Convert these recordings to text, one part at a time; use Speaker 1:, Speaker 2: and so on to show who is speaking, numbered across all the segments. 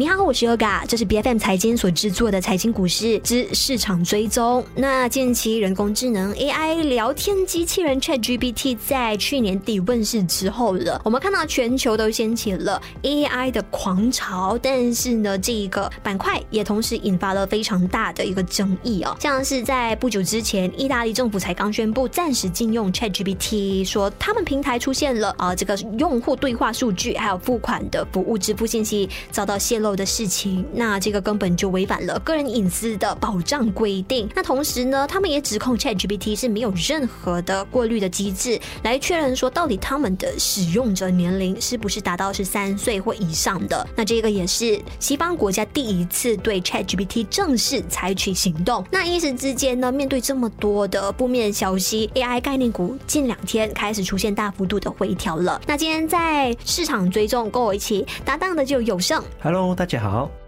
Speaker 1: 你好，我是 Yoga，这是 B F M 财经所制作的财经股市之市场追踪。那近期人工智能 A I 聊天机器人 Chat G P T 在去年底问世之后了，我们看到全球都掀起了 A I 的狂潮，但是呢，这一个板块也同时引发了非常大的一个争议哦。像是在不久之前，意大利政府才刚宣布暂时禁用 Chat G P T，说他们平台出现了啊这个用户对话数据还有付款的服务支付信息遭到泄露。的事情，那这个根本就违反了个人隐私的保障规定。那同时呢，他们也指控 ChatGPT 是没有任何的过滤的机制来确认说到底他们的使用者年龄是不是达到是三岁或以上的。那这个也是西方国家第一次对 ChatGPT 正式采取行动。那一时之间呢，面对这么多的负面消息，AI 概念股近两天开始出现大幅度的回调了。那今天在市场追踪跟我一起搭档的就有胜
Speaker 2: ，Hello。大家好。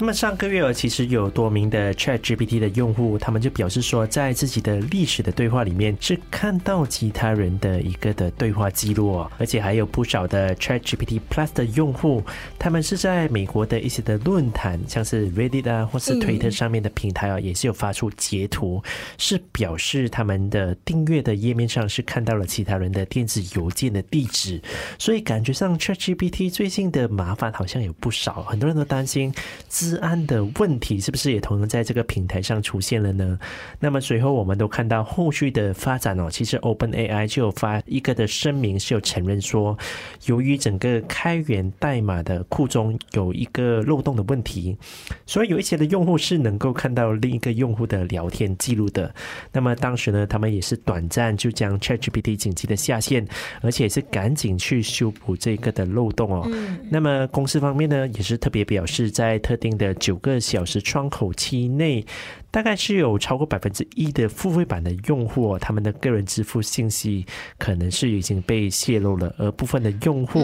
Speaker 2: 那么上个月其实有多名的 Chat GPT 的用户，他们就表示说，在自己的历史的对话里面是看到其他人的一个的对话记录，而且还有不少的 Chat GPT Plus 的用户，他们是在美国的一些的论坛，像是 Reddit 啊，或是 Twitter 上面的平台啊，也是有发出截图，是表示他们的订阅的页面上是看到了其他人的电子邮件的地址，所以感觉上 Chat GPT 最近的麻烦好像有不少，很多人都担心自治安的问题是不是也同样在这个平台上出现了呢？那么随后我们都看到后续的发展哦，其实 Open AI 就有发一个的声明，是有承认说，由于整个开源代码的库中有一个漏洞的问题，所以有一些的用户是能够看到另一个用户的聊天记录的。那么当时呢，他们也是短暂就将 ChatGPT 紧急的下线，而且是赶紧去修补这个的漏洞哦。那么公司方面呢，也是特别表示在特定的九个小时窗口期内。大概是有超过百分之一的付费版的用户，他们的个人支付信息可能是已经被泄露了，而部分的用户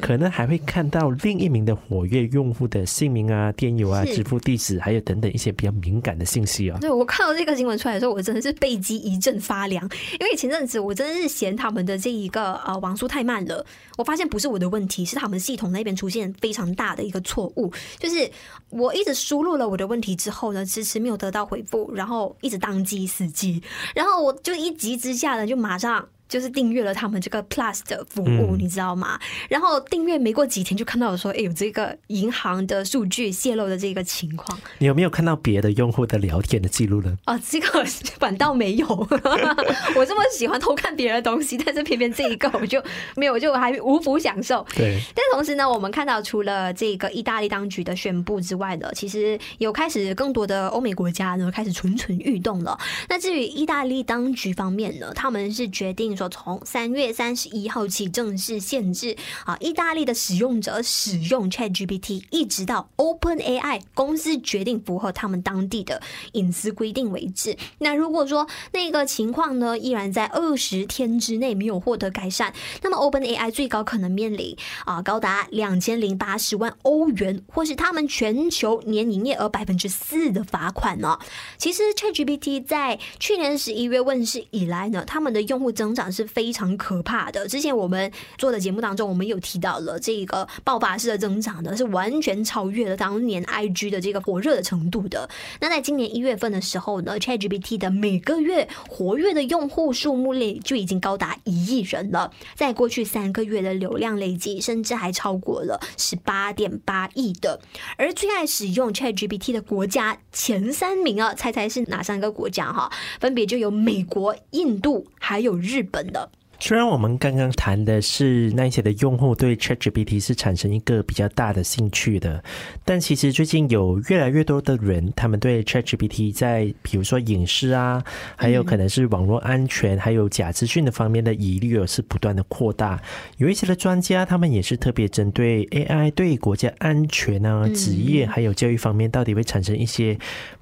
Speaker 2: 可能还会看到另一名的活跃用户的姓名啊、电邮啊、支付地址，还有等等一些比较敏感的信息啊。
Speaker 1: 对我看到这个新闻出来的时候，我真的是背脊一阵发凉，因为前阵子我真的是嫌他们的这一个呃网速太慢了，我发现不是我的问题，是他们系统那边出现非常大的一个错误，就是我一直输入了我的问题之后呢，迟迟没有得到。回复，然后一直当机死机，然后我就一急之下呢，就马上。就是订阅了他们这个 Plus 的服务，你知道吗？然后订阅没过几天就看到说，哎，有这个银行的数据泄露的这个情况。
Speaker 2: 你有没有看到别的用户的聊天的记录呢？
Speaker 1: 啊，这个反倒没有。我这么喜欢偷看别人的东西，但是偏偏这一个我就没有，就还无福享受。
Speaker 2: 对。
Speaker 1: 但同时呢，我们看到除了这个意大利当局的宣布之外呢，其实有开始更多的欧美国家呢开始蠢蠢欲动了。那至于意大利当局方面呢，他们是决定。说从三月三十一号起正式限制啊，意大利的使用者使用 Chat GPT，一直到 Open AI 公司决定符合他们当地的隐私规定为止。那如果说那个情况呢，依然在二十天之内没有获得改善，那么 Open AI 最高可能面临啊高达两千零八十万欧元，或是他们全球年营业额百分之四的罚款呢。其实 Chat GPT 在去年十一月问世以来呢，他们的用户增长。是非常可怕的。之前我们做的节目当中，我们有提到了这个爆发式的增长呢，是完全超越了当年 IG 的这个火热的程度的。那在今年一月份的时候呢，ChatGPT 的每个月活跃的用户数目类就已经高达一亿人了。在过去三个月的流量累计，甚至还超过了十八点八亿的。而最爱使用 ChatGPT 的国家前三名啊，猜猜是哪三个国家？哈，分别就有美国、印度还有日本。本的。
Speaker 2: 虽然我们刚刚谈的是那些的用户对 ChatGPT 是产生一个比较大的兴趣的，但其实最近有越来越多的人，他们对 ChatGPT 在比如说影视啊，还有可能是网络安全，还有假资讯的方面的疑虑，是不断的扩大。有一些的专家，他们也是特别针对 AI 对国家安全啊、职业还有教育方面，到底会产生一些。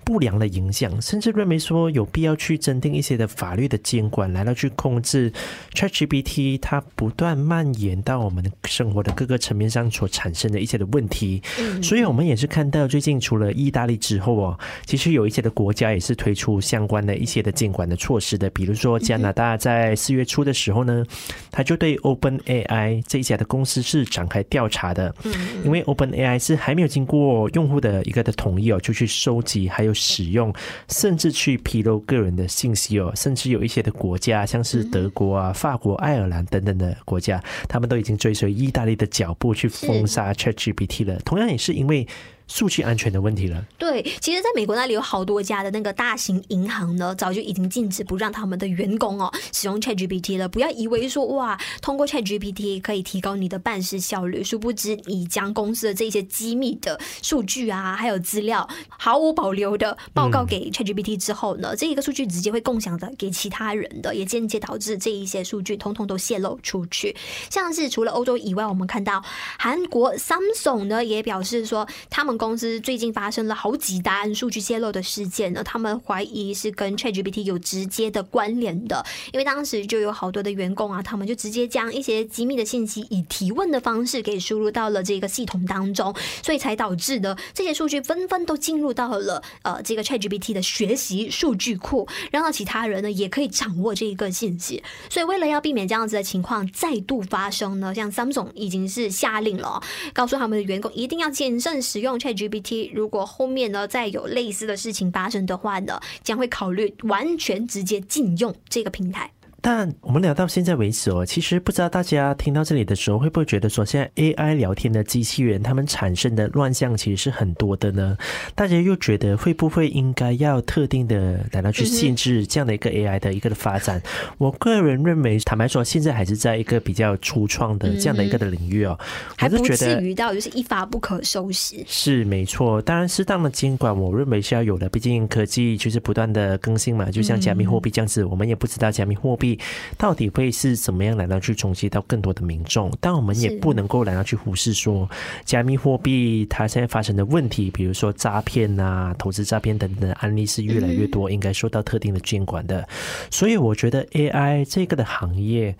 Speaker 2: 不良的影响，甚至认为说有必要去增订一些的法律的监管，来到去控制 ChatGPT 它不断蔓延到我们生活的各个层面上所产生的一些的问题。所以，我们也是看到最近除了意大利之后哦，其实有一些的国家也是推出相关的一些的监管的措施的，比如说加拿大在四月初的时候呢，他就对 Open AI 这一家的公司是展开调查的。嗯，因为 Open AI 是还没有经过用户的一个的同意哦，就去收集还有使用，甚至去披露个人的信息哦，甚至有一些的国家，像是德国啊、法国、爱尔兰等等的国家，他们都已经追随意大利的脚步去封杀 ChatGPT 了。同样也是因为。数据安全的问题了。
Speaker 1: 对，其实，在美国那里有好多家的那个大型银行呢，早就已经禁止不让他们的员工哦使用 ChatGPT 了。不要以为说哇，通过 ChatGPT 可以提高你的办事效率，殊不知你将公司的这些机密的数据啊，还有资料毫无保留的报告给 ChatGPT 之后呢，这一个数据直接会共享的给其他人的，也间接导致这一些数据通通都泄露出去。像是除了欧洲以外，我们看到韩国 Samsung 呢也表示说他们。公司最近发生了好几单数据泄露的事件呢，他们怀疑是跟 ChatGPT 有直接的关联的，因为当时就有好多的员工啊，他们就直接将一些机密的信息以提问的方式给输入到了这个系统当中，所以才导致呢这些数据纷纷都进入到了呃这个 ChatGPT 的学习数据库，让到其他人呢也可以掌握这一个信息。所以为了要避免这样子的情况再度发生呢，像 Sam 总已经是下令了，告诉他们的员工一定要谨慎使用。GPT 如果后面呢再有类似的事情发生的话呢，将会考虑完全直接禁用这个平台。
Speaker 2: 但我们聊到现在为止哦，其实不知道大家听到这里的时候，会不会觉得说，现在 AI 聊天的机器人，他们产生的乱象其实是很多的呢？大家又觉得会不会应该要特定的来到去限制这样的一个 AI 的一个的发展？我个人认为，坦白说，现在还是在一个比较初创的这样的一个的领域哦，
Speaker 1: 还不至于到就是一发不可收拾。
Speaker 2: 是没错，当然适当的监管，我认为是要有的。毕竟科技就是不断的更新嘛，就像加密货币这样子，我们也不知道加密货币。到底会是怎么样来到去冲击到更多的民众？但我们也不能够来到去忽视说，加密货币它现在发生的问题，比如说诈骗啊、投资诈骗等等案例是越来越多，应该受到特定的监管的。所以我觉得 AI 这个的行业，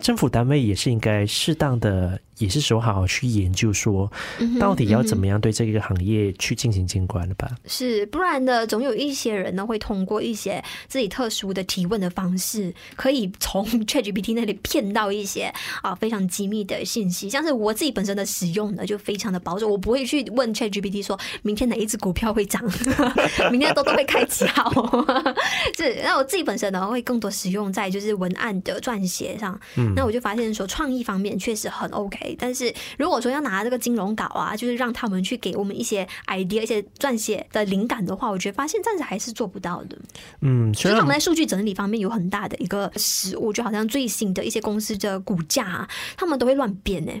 Speaker 2: 政府单位也是应该适当的。也是时候好好去研究，说到底要怎么样对这个行业去进行监管了吧？
Speaker 1: 是，不然的，总有一些人呢会通过一些自己特殊的提问的方式，可以从 ChatGPT 那里骗到一些啊非常机密的信息。像是我自己本身的使用呢，就非常的保守，我不会去问 ChatGPT 说明天哪一只股票会涨，明天都都会开几号。是，那我自己本身呢会更多使用在就是文案的撰写上。那我就发现说创意方面确实很 OK。但是如果说要拿这个金融稿啊，就是让他们去给我们一些 idea、一些撰写的灵感的话，我觉得发现暂时还是做不到的。
Speaker 2: 嗯，
Speaker 1: 所以他们在数据整理方面有很大的一个失误，就好像最新的一些公司的股价，他们都会乱编呢。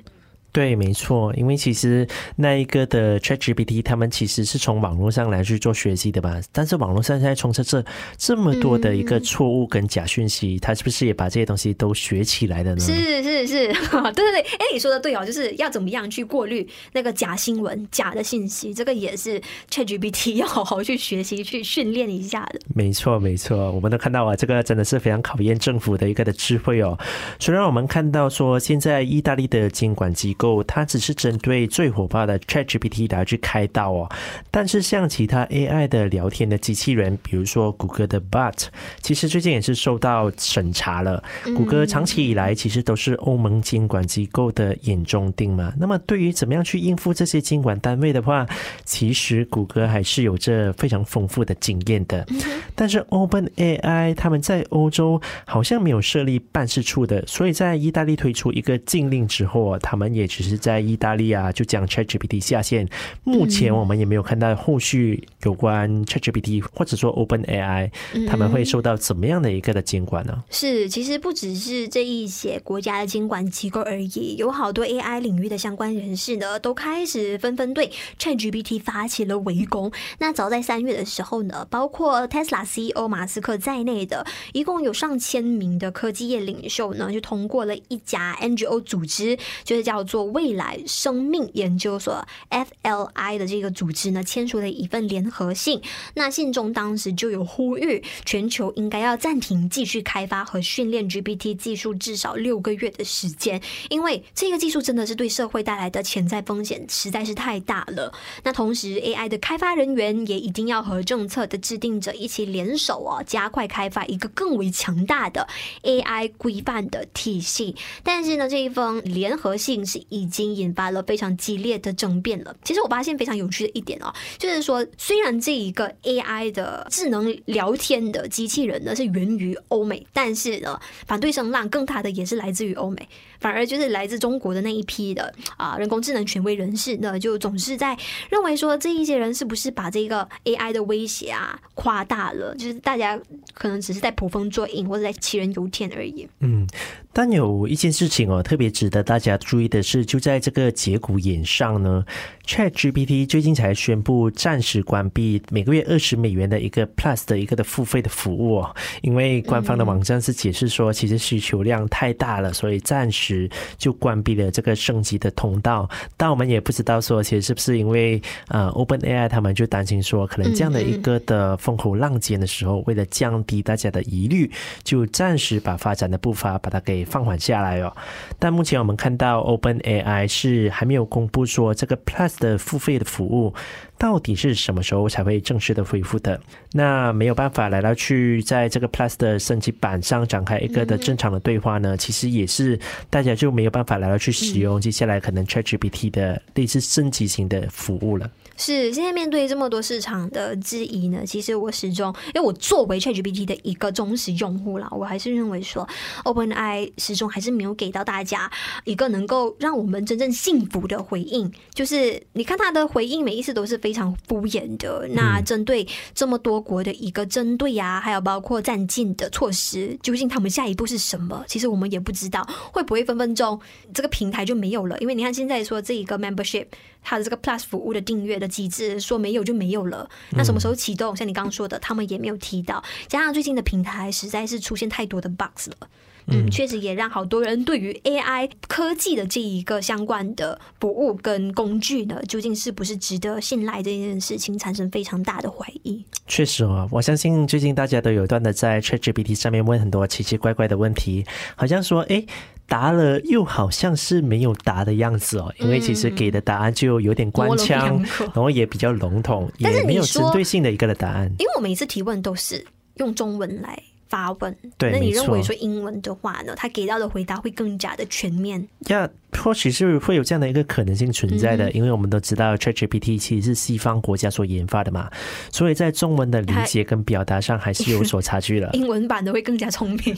Speaker 2: 对，没错，因为其实那一个的 ChatGPT，他们其实是从网络上来去做学习的吧？但是网络上现在充斥着这么多的一个错误跟假讯息，他是不是也把这些东西都学起来的呢？
Speaker 1: 是是是，对对 对，哎，你说的对哦，就是要怎么样去过滤那个假新闻、假的信息，这个也是 ChatGPT 要好好去学习、去训练一下的。
Speaker 2: 没错没错，我们都看到啊，这个真的是非常考验政府的一个的智慧哦。虽然我们看到说现在意大利的监管机够，它只是针对最火爆的 ChatGPT 来去开刀哦，但是像其他 AI 的聊天的机器人，比如说谷歌的 Bot，其实最近也是受到审查了。谷歌长期以来其实都是欧盟监管机构的眼中钉嘛。那么对于怎么样去应付这些监管单位的话，其实谷歌还是有着非常丰富的经验的。但是 OpenAI 他们在欧洲好像没有设立办事处的，所以在意大利推出一个禁令之后啊，他们也只是在。意大利啊，就将 ChatGPT 下线。目前我们也没有看到后续有关 ChatGPT 或者说 OpenAI 他们会受到怎么样的一个的监管呢？
Speaker 1: 是，其实不只是这一些国家的监管机构而已，有好多 AI 领域的相关人士呢，都开始纷纷对 ChatGPT 发起了围攻。那早在三月的时候呢，包括 Tesla CEO 马斯克在内的一共有上千名的科技业领袖呢，就通过了一家 NGO 组织，就是叫做。未来生命研究所 （FLI） 的这个组织呢，签署了一份联合信。那信中当时就有呼吁，全球应该要暂停继续开发和训练 GPT 技术至少六个月的时间，因为这个技术真的是对社会带来的潜在风险实在是太大了。那同时，AI 的开发人员也一定要和政策的制定者一起联手哦，加快开发一个更为强大的 AI 规范的体系。但是呢，这一封联合信是已经引发了非常激烈的争辩了。其实我发现非常有趣的一点哦，就是说，虽然这一个 AI 的智能聊天的机器人呢是源于欧美，但是呢，反对声浪更大的也是来自于欧美，反而就是来自中国的那一批的啊人工智能权威人士呢，就总是在认为说这一些人是不是把这个 AI 的威胁啊夸大了，就是大家可能只是在捕风捉影或者在杞人忧天而已。
Speaker 2: 嗯，但有一件事情哦，特别值得大家注意的是，就在这个节骨眼上呢，ChatGPT 最近才宣布暂时关闭每个月二十美元的一个 Plus 的一个的付费的服务哦，因为官方的网站是解释说，其实需求量太大了，所以暂时就关闭了这个升级的通道。但我们也不知道说，其实是不是因为呃 OpenAI 他们就担心说，可能这样的一个的风口浪尖的时候，为了降低大家的疑虑，就暂时把发展的步伐把它给放缓下来哦。但目前我们看到 OpenAI 是还没有公布说这个 Plus 的付费的服务到底是什么时候才会正式的恢复的。那没有办法来到去在这个 Plus 的升级版上展开一个的正常的对话呢，其实也是大家就没有办法来到去使用接下来可能 ChatGPT 的类似升级型的服务了。
Speaker 1: 是现在面对这么多市场的质疑呢，其实我始终，因为我作为 ChatGPT 的一个忠实用户啦，我还是认为说，OpenAI 始终还是没有给到大家一个能够让我们真正幸福的回应。就是你看他的回应，每一次都是非常敷衍的。那针对这么多国的一个针对啊，还有包括暂禁的措施，究竟他们下一步是什么？其实我们也不知道，会不会分分钟这个平台就没有了？因为你看现在说这一个 membership，它的这个 Plus 服务的订阅的。机制说没有就没有了，那什么时候启动？像你刚刚说的，他们也没有提到。加上最近的平台实在是出现太多的 bugs 了，嗯，确实也让好多人对于 AI 科技的这一个相关的服务跟工具呢，究竟是不是值得信赖这件事情产生非常大的怀疑。
Speaker 2: 确实哦，我相信最近大家都有段的在 ChatGPT 上面问很多奇奇怪怪的问题，好像说，哎。答了又好像是没有答的样子哦，因为其实给的答案就有点官腔，然后也比较笼统，也没有针对性的一个的答案。
Speaker 1: 因为我每次提问都是用中文来发问，
Speaker 2: 对，
Speaker 1: 那你认为说英文的话呢，他给到的回答会更加的全面？
Speaker 2: 要。或许是会有这样的一个可能性存在的，因为我们都知道 ChatGPT 其实是西方国家所研发的嘛，所以在中文的理解跟表达上还是有所差距的。
Speaker 1: 英文版的会更加聪明。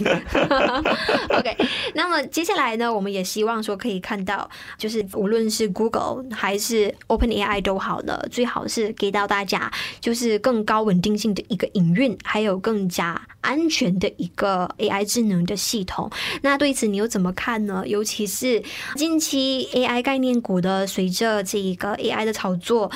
Speaker 1: OK，那么接下来呢，我们也希望说可以看到，就是无论是 Google 还是 OpenAI 都好了，最好是给到大家就是更高稳定性的一个营运，还有更加安全的一个 AI 智能的系统。那对此你又怎么看呢？尤其是。近期 AI 概念股的，随着这一个 AI 的炒作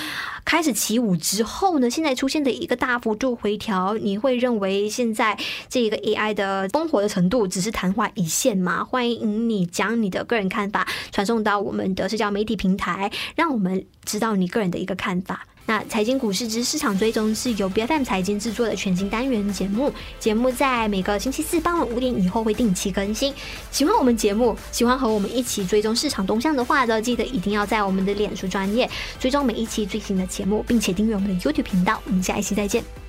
Speaker 1: 开始起舞之后呢，现在出现的一个大幅度回调，你会认为现在这个 AI 的烽火的程度只是昙花一现吗？欢迎你将你的个人看法传送到我们的社交媒体平台，让我们知道你个人的一个看法。那财经股市之市场追踪是由 BFM 财经制作的全新单元节目，节目在每个星期四傍晚五点以后会定期更新。喜欢我们节目，喜欢和我们一起追踪市场动向的话呢，记得一定要在我们的脸书专业追踪每一期最新的节目，并且订阅我们的 YouTube 频道。我们下一期再见。